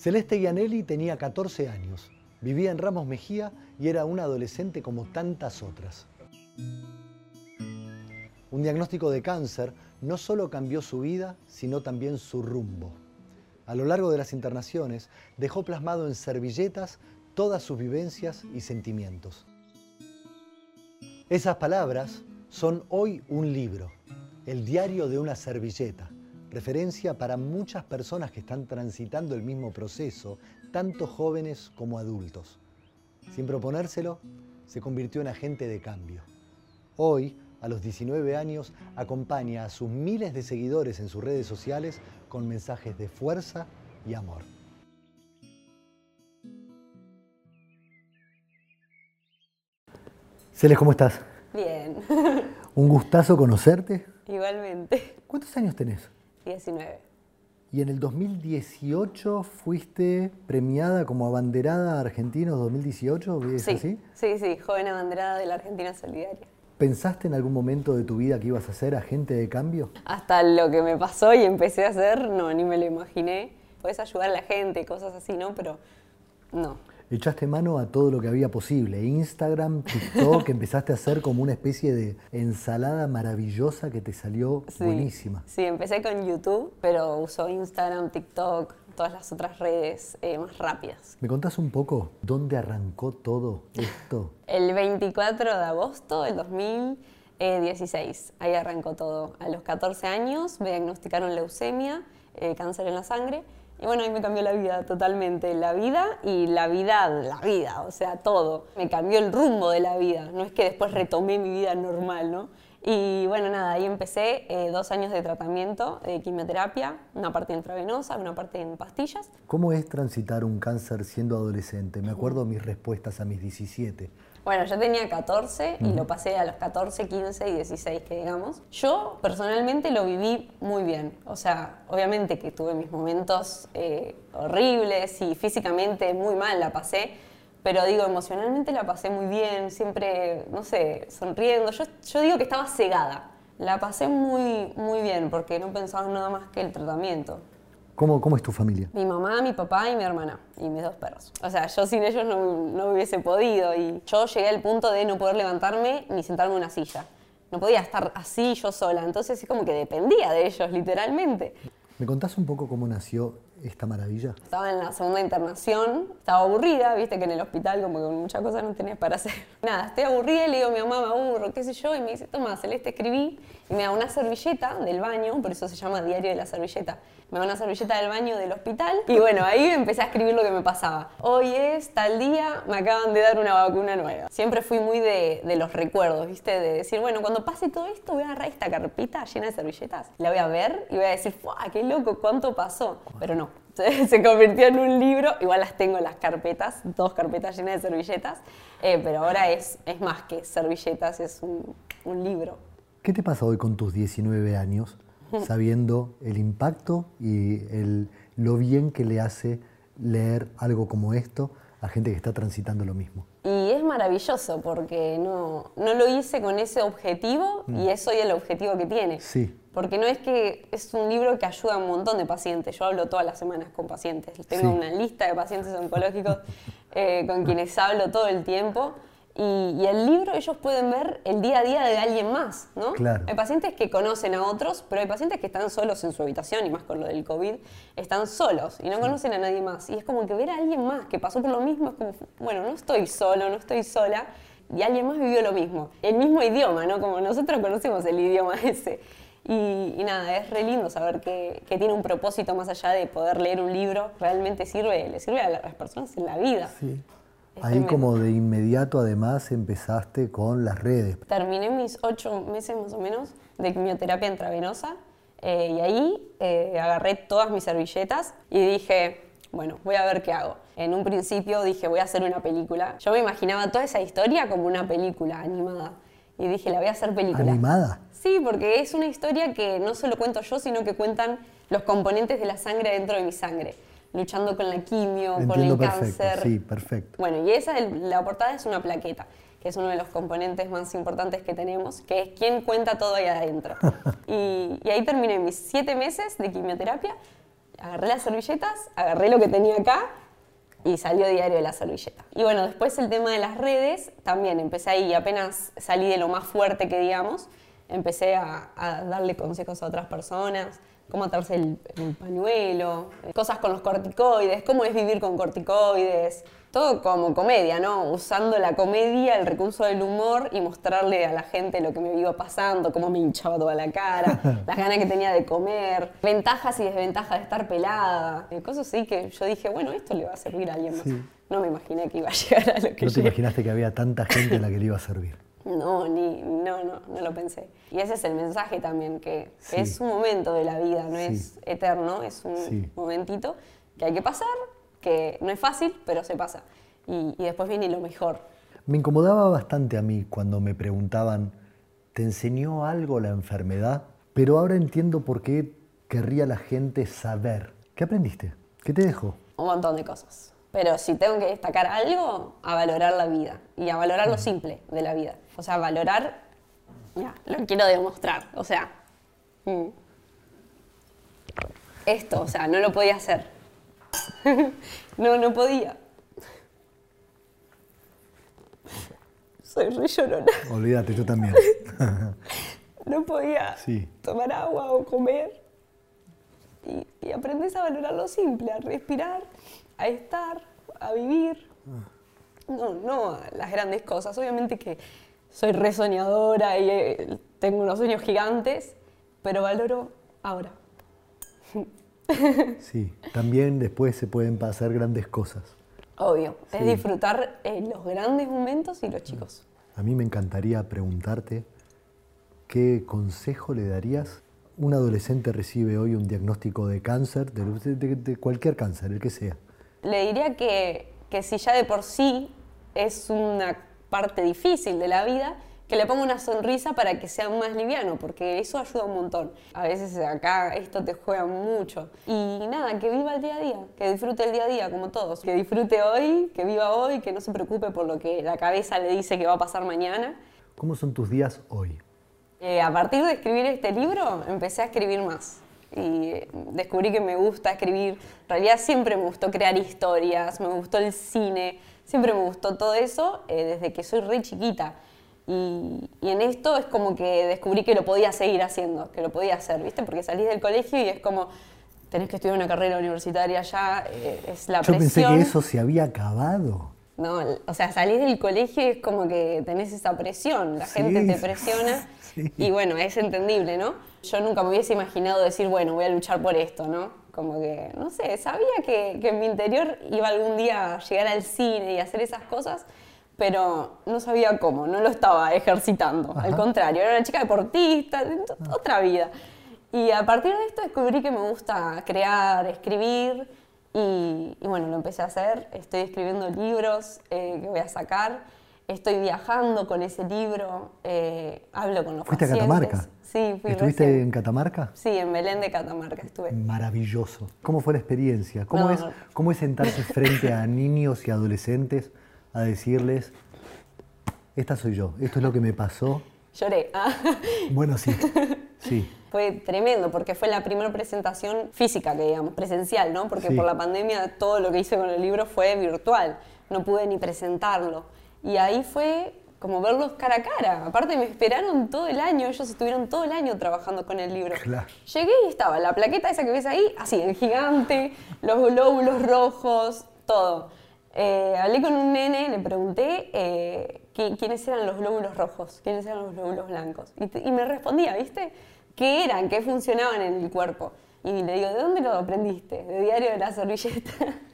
Celeste Gianelli tenía 14 años, vivía en Ramos Mejía y era una adolescente como tantas otras. Un diagnóstico de cáncer no solo cambió su vida, sino también su rumbo. A lo largo de las internaciones dejó plasmado en servilletas todas sus vivencias y sentimientos. Esas palabras son hoy un libro, el diario de una servilleta, referencia para muchas personas que están transitando el mismo proceso, tanto jóvenes como adultos. Sin proponérselo, se convirtió en agente de cambio. Hoy, a los 19 años, acompaña a sus miles de seguidores en sus redes sociales con mensajes de fuerza y amor. Celes, ¿cómo estás? Bien. Un gustazo conocerte. Igualmente. ¿Cuántos años tenés? 19. Y en el 2018 fuiste premiada como abanderada argentina 2018, ¿es sí, así? Sí, sí, joven abanderada de la Argentina Solidaria. ¿Pensaste en algún momento de tu vida que ibas a ser agente de cambio? Hasta lo que me pasó y empecé a hacer, no, ni me lo imaginé. Puedes ayudar a la gente, cosas así, ¿no? Pero no, echaste mano a todo lo que había posible. Instagram, TikTok, empezaste a hacer como una especie de ensalada maravillosa que te salió buenísima. Sí, empecé con YouTube, pero uso Instagram, TikTok, todas las otras redes eh, más rápidas. ¿Me contás un poco dónde arrancó todo esto? El 24 de agosto del 2016. Ahí arrancó todo. A los 14 años me diagnosticaron leucemia, eh, cáncer en la sangre y bueno, ahí me cambió la vida totalmente, la vida y la vida, la vida, o sea, todo. Me cambió el rumbo de la vida, no es que después retomé mi vida normal, ¿no? Y bueno, nada, ahí empecé eh, dos años de tratamiento de quimioterapia, una parte intravenosa, una parte en pastillas. ¿Cómo es transitar un cáncer siendo adolescente? Me acuerdo mis respuestas a mis 17. Bueno, yo tenía 14 y lo pasé a los 14, 15 y 16, que digamos. Yo personalmente lo viví muy bien. O sea, obviamente que tuve mis momentos eh, horribles y físicamente muy mal la pasé, pero digo, emocionalmente la pasé muy bien, siempre, no sé, sonriendo. Yo, yo digo que estaba cegada. La pasé muy, muy bien porque no pensaba nada más que el tratamiento. ¿Cómo, ¿Cómo, es tu familia? Mi mamá, mi papá y mi hermana y mis dos perros. O sea, yo sin ellos no, no hubiese podido y yo llegué al punto de no poder levantarme ni sentarme en una silla. No podía estar así yo sola, entonces es como que dependía de ellos, literalmente. ¿Me contás un poco cómo nació esta maravilla? Estaba en la segunda internación, estaba aburrida, viste que en el hospital como que muchas cosas no tenías para hacer. Nada, estoy aburrida y le digo a mi mamá, me aburro, qué sé yo, y me dice, toma, Celeste, escribí, y me da una servilleta del baño, por eso se llama Diario de la Servilleta. Me da una servilleta del baño del hospital, y bueno, ahí empecé a escribir lo que me pasaba. Hoy es tal día, me acaban de dar una vacuna nueva. Siempre fui muy de, de los recuerdos, viste, de decir, bueno, cuando pase todo esto voy a agarrar esta carpita llena de servilletas, la voy a ver y voy a decir, ¡fuah, qué loco, cuánto pasó! Pero no, se convirtió en un libro, igual las tengo las carpetas, dos carpetas llenas de servilletas, eh, pero ahora es, es más que servilletas, es un, un libro. ¿Qué te pasa hoy con tus 19 años, sabiendo el impacto y el, lo bien que le hace leer algo como esto a gente que está transitando lo mismo? Y es maravilloso porque no, no lo hice con ese objetivo y es hoy el objetivo que tiene. Sí. Porque no es que es un libro que ayuda a un montón de pacientes. Yo hablo todas las semanas con pacientes. Tengo una lista de pacientes oncológicos eh, con quienes hablo todo el tiempo. Y, el libro ellos pueden ver el día a día de alguien más, ¿no? Claro. Hay pacientes que conocen a otros, pero hay pacientes que están solos en su habitación, y más con lo del COVID, están solos y no conocen a nadie más. Y es como que ver a alguien más que pasó por lo mismo, es como, bueno, no estoy solo, no estoy sola, y alguien más vivió lo mismo. El mismo idioma, ¿no? Como nosotros conocemos el idioma ese. Y, nada, es re lindo saber que, que, tiene un propósito más allá de poder leer un libro, realmente sirve, le sirve a las personas en la vida. Sí. Ahí como de inmediato además empezaste con las redes. Terminé mis ocho meses más o menos de quimioterapia intravenosa eh, y ahí eh, agarré todas mis servilletas y dije, bueno, voy a ver qué hago. En un principio dije, voy a hacer una película. Yo me imaginaba toda esa historia como una película animada. Y dije, la voy a hacer película. ¿Animada? Sí, porque es una historia que no solo cuento yo, sino que cuentan los componentes de la sangre dentro de mi sangre luchando con la quimio, con el cáncer. Sí, perfecto. Bueno, y esa, la portada es una plaqueta, que es uno de los componentes más importantes que tenemos, que es quién cuenta todo ahí adentro. y, ahí terminé mis siete meses de quimioterapia. agarré las servilletas, agarré lo que tenía acá y salió diario de la servilleta. Y bueno, después el tema de las redes, también empecé ahí, apenas salí de lo más fuerte que digamos, empecé a, a darle consejos a otras personas, cómo atarse el, el, pañuelo, cosas con los corticoides, cómo es vivir con corticoides, todo como comedia, ¿no? Usando la comedia, el recurso del humor y mostrarle a la gente lo que me iba pasando, cómo me hinchaba toda la cara, las ganas que tenía de comer, ventajas y desventajas de estar pelada, cosas así que yo dije, bueno, esto le va a servir a alguien más. Sí. No me imaginé que iba a llegar a lo que ¿No te imaginaste que había tanta gente a la que le iba a servir? No, ni, no, no, no lo pensé. Y ese es el mensaje también, que sí. es un momento de la vida, no sí. es eterno, es un sí. momentito que hay que pasar, que no es fácil, pero se pasa. Y, y, después viene lo mejor. Me incomodaba bastante a mí cuando me preguntaban, ¿te enseñó algo la enfermedad? Pero ahora entiendo por qué querría la gente saber. ¿Qué aprendiste? ¿Qué te dejó? Un montón de cosas. Pero si tengo que destacar algo, a valorar la vida y a valorar lo simple de la vida. O sea, valorar, ya, lo quiero demostrar. O sea, mm. esto, o sea, no lo podía hacer. no, no podía. Soy re llorona. Olvídate, yo también. no podía sí. tomar agua o comer. Y, y aprendes a valorar lo simple, a respirar, a estar, a vivir. No, no a las grandes cosas. Obviamente que soy re soñadora y eh, tengo unos sueños gigantes, pero valoro ahora. Sí, también después se pueden pasar grandes cosas. Obvio, sí. es disfrutar eh, los grandes momentos y los chicos. A mí me encantaría preguntarte qué consejo le darías. Un adolescente recibe hoy un diagnóstico de cáncer, de, de, de cualquier cáncer, el que sea. Le diría que, que si ya de por sí es una parte difícil de la vida, que le ponga una sonrisa para que sea más liviano, porque eso ayuda un montón. A veces acá esto te juega mucho. Y nada, que viva el día a día, que disfrute el día a día como todos, que disfrute hoy, que viva hoy, que no se preocupe por lo que la cabeza le dice que va a pasar mañana. ¿Cómo son tus días hoy? Eh, a partir de escribir este libro empecé a escribir más y descubrí que me gusta escribir. En realidad siempre me gustó crear historias, me gustó el cine, siempre me gustó todo eso eh, desde que soy re chiquita. Y, y, en esto es como que descubrí que lo podía seguir haciendo, que lo podía hacer, ¿viste? Porque salís del colegio y es como, tenés que estudiar una carrera universitaria ya, eh, es la Yo presión. pensé que eso se había acabado. No, o sea, salís del colegio es como que tenés esa presión, la Sí, gente te presiona sí. y bueno, es entendible, ¿no? Yo nunca me hubiese imaginado decir, bueno, voy a luchar por esto, ¿no? Como que, no sé, sabía que, que en mi interior iba algún día a llegar al cine y hacer esas cosas, pero no sabía cómo, no lo estaba ejercitando. Al contrario, era una chica deportista, de to- otra vida. Y a partir de esto descubrí que me gusta crear, escribir, y, y bueno, lo empecé a hacer. Estoy escribiendo libros eh, que voy a sacar, estoy viajando con ese libro, eh, hablo con los ¿Fuiste a pacientes. Catamarca? Sí, fui ¿Estuviste recién. en Catamarca? Sí, en Belén de Catamarca estuve. Maravilloso. ¿Cómo fue la experiencia? ¿Cómo, No, es, no. ¿Cómo es sentarse frente a niños y adolescentes a decirles, esta soy yo, esto es lo que me pasó? Lloré. Ah. Bueno, sí, sí. Fue tremendo porque fue la primera presentación física, que digamos, presencial, ¿no? Porque Sí. por la pandemia todo lo que hice con el libro fue virtual, no pude ni presentarlo. Y ahí fue como verlos cara a cara. Aparte me esperaron todo el año, ellos estuvieron todo el año trabajando con el libro. Claro. Llegué y estaba la plaqueta esa que ves ahí, así, en gigante, los glóbulos rojos, todo. Eh, hablé con un nene, le pregunté eh, quiénes eran los glóbulos rojos, quiénes eran los glóbulos blancos. Y, te- y me respondía, ¿viste? ¿Qué eran? ¿Qué funcionaban en el cuerpo? Y le digo, ¿de dónde lo aprendiste? De Diario de la Servilleta.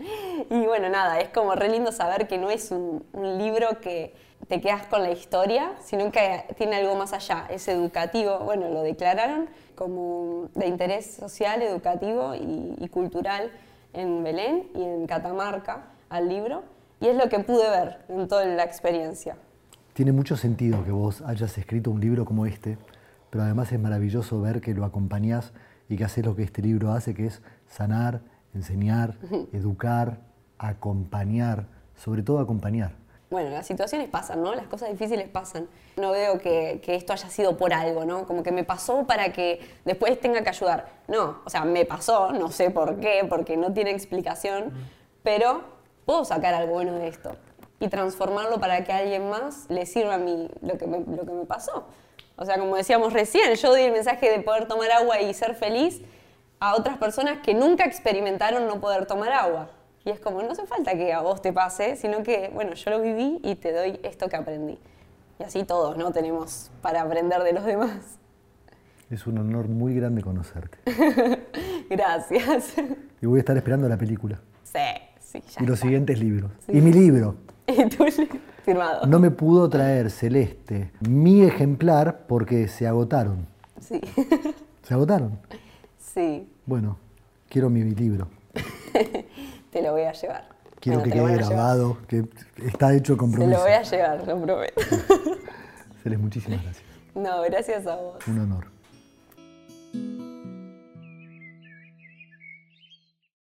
y bueno, nada, es como re lindo saber que no es un, un libro que te quedas con la historia, sino que tiene algo más allá, es educativo. Bueno, lo declararon como de interés social, educativo y, y cultural en Belén y en Catamarca al libro. Y es lo que pude ver en toda la experiencia. Tiene mucho sentido que vos hayas escrito un libro como este, pero además es maravilloso ver que lo acompañás y que haces lo que este libro hace, que es sanar, enseñar, educar, acompañar, sobre todo acompañar. bueno, las situaciones pasan, ¿no? Las cosas difíciles pasan. No veo que, que, esto haya sido por algo, ¿no? Como que me pasó para que después tenga que ayudar. No, o sea, me pasó, no sé por qué, porque no tiene explicación, pero puedo sacar algo bueno de esto y transformarlo para que a alguien más le sirva a mí lo que me, lo que me pasó. O sea, como decíamos recién, yo di el mensaje de poder tomar agua y ser feliz a otras personas que nunca experimentaron no poder tomar agua. Y es como, no hace falta que a vos te pase, sino que, bueno, yo lo viví y te doy esto que aprendí. Y así todos, ¿no? Tenemos para aprender de los demás. Es un honor muy grande conocerte. Gracias. Y voy a estar esperando la película. Sí, sí, ya. Y los siguientes libros. Y mi libro. Y tu firmado. No me pudo traer Celeste mi ejemplar porque se agotaron. Sí. ¿Se agotaron? Sí. Bueno, quiero mi libro. Te lo voy a llevar. Quiero Bueno, que te quede grabado, que está hecho Te compromiso. lo voy a llevar, lo prometo. Celes, muchísimas gracias. No, gracias a vos. Un honor.